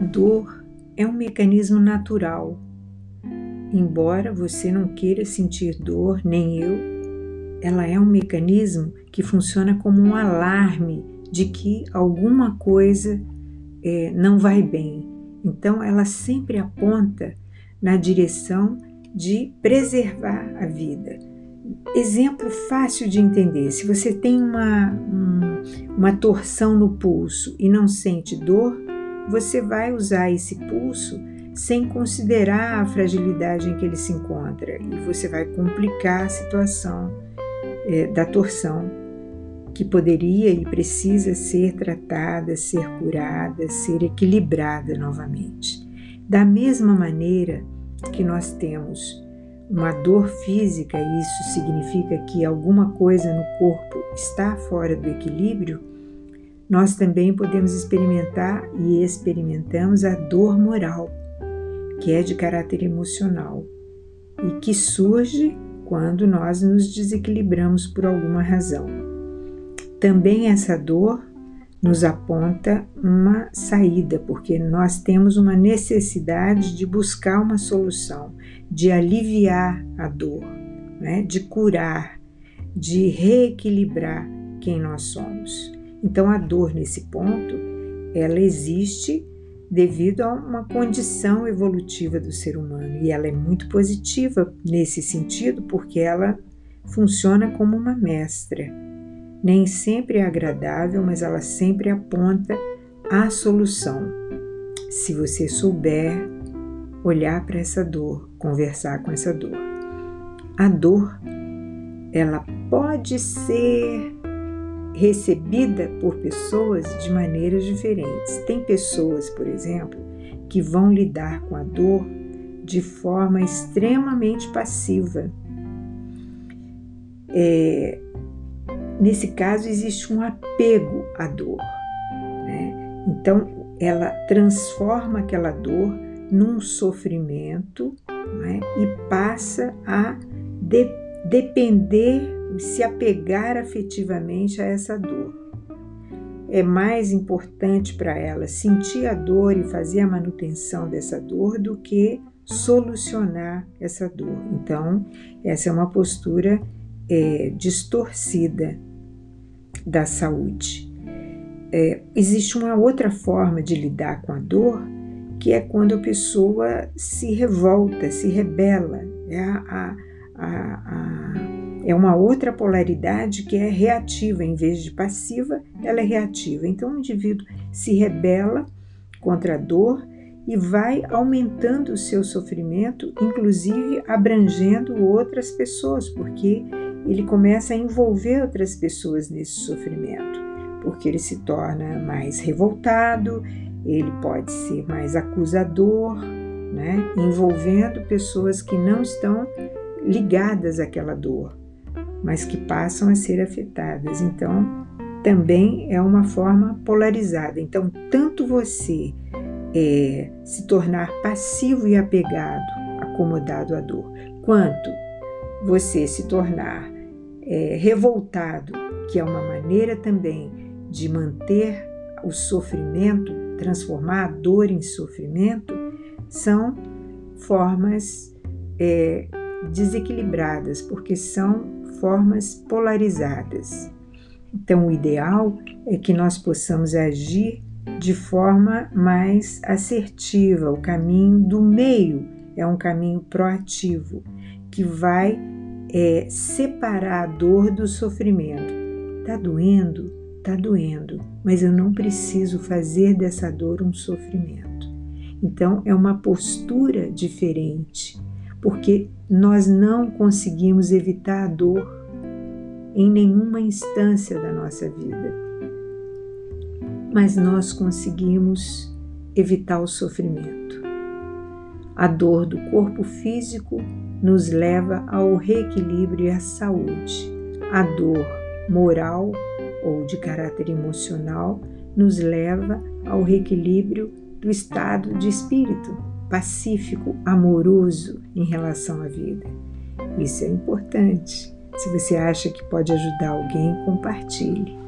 Dor é um mecanismo natural. Embora você não queira sentir dor, nem eu, ela é um mecanismo que funciona como um alarme de que alguma coisa é, não vai bem. Então, ela sempre aponta na direção de preservar a vida. Exemplo fácil de entender: se você tem uma, um, uma torção no pulso e não sente dor, você vai usar esse pulso sem considerar a fragilidade em que ele se encontra e você vai complicar a situação é, da torção que poderia e precisa ser tratada, ser curada, ser equilibrada novamente. Da mesma maneira que nós temos uma dor física, isso significa que alguma coisa no corpo está fora do equilíbrio, nós também podemos experimentar e experimentamos a dor moral, que é de caráter emocional e que surge quando nós nos desequilibramos por alguma razão. Também essa dor nos aponta uma saída, porque nós temos uma necessidade de buscar uma solução, de aliviar a dor, né? de curar, de reequilibrar quem nós somos. Então a dor nesse ponto, ela existe devido a uma condição evolutiva do ser humano e ela é muito positiva nesse sentido porque ela funciona como uma mestra. Nem sempre é agradável, mas ela sempre aponta a solução. Se você souber olhar para essa dor, conversar com essa dor. A dor, ela pode ser recebida por pessoas de maneiras diferentes. Tem pessoas, por exemplo, que vão lidar com a dor de forma extremamente passiva. É, nesse caso, existe um apego à dor. Né? Então, ela transforma aquela dor num sofrimento né? e passa a de, depender se apegar afetivamente a essa dor. É mais importante para ela sentir a dor e fazer a manutenção dessa dor do que solucionar essa dor. Então, essa é uma postura é, distorcida da saúde. É, existe uma outra forma de lidar com a dor, que é quando a pessoa se revolta, se rebela. É a, a, a é uma outra polaridade que é reativa, em vez de passiva, ela é reativa. Então o indivíduo se rebela contra a dor e vai aumentando o seu sofrimento, inclusive abrangendo outras pessoas, porque ele começa a envolver outras pessoas nesse sofrimento, porque ele se torna mais revoltado, ele pode ser mais acusador, né? envolvendo pessoas que não estão ligadas àquela dor mas que passam a ser afetadas. Então, também é uma forma polarizada. Então, tanto você é, se tornar passivo e apegado, acomodado à dor, quanto você se tornar é, revoltado, que é uma maneira também de manter o sofrimento, transformar a dor em sofrimento, são formas é, desequilibradas, porque são formas polarizadas. Então, o ideal é que nós possamos agir de forma mais assertiva. O caminho do meio é um caminho proativo que vai é, separar a dor do sofrimento. Tá doendo? Tá doendo, mas eu não preciso fazer dessa dor um sofrimento. Então, é uma postura diferente porque nós não conseguimos evitar a dor em nenhuma instância da nossa vida, mas nós conseguimos evitar o sofrimento. A dor do corpo físico nos leva ao reequilíbrio e à saúde. A dor moral ou de caráter emocional nos leva ao reequilíbrio do estado de espírito pacífico, amoroso em relação à vida. Isso é importante. Se você acha que pode ajudar alguém, compartilhe.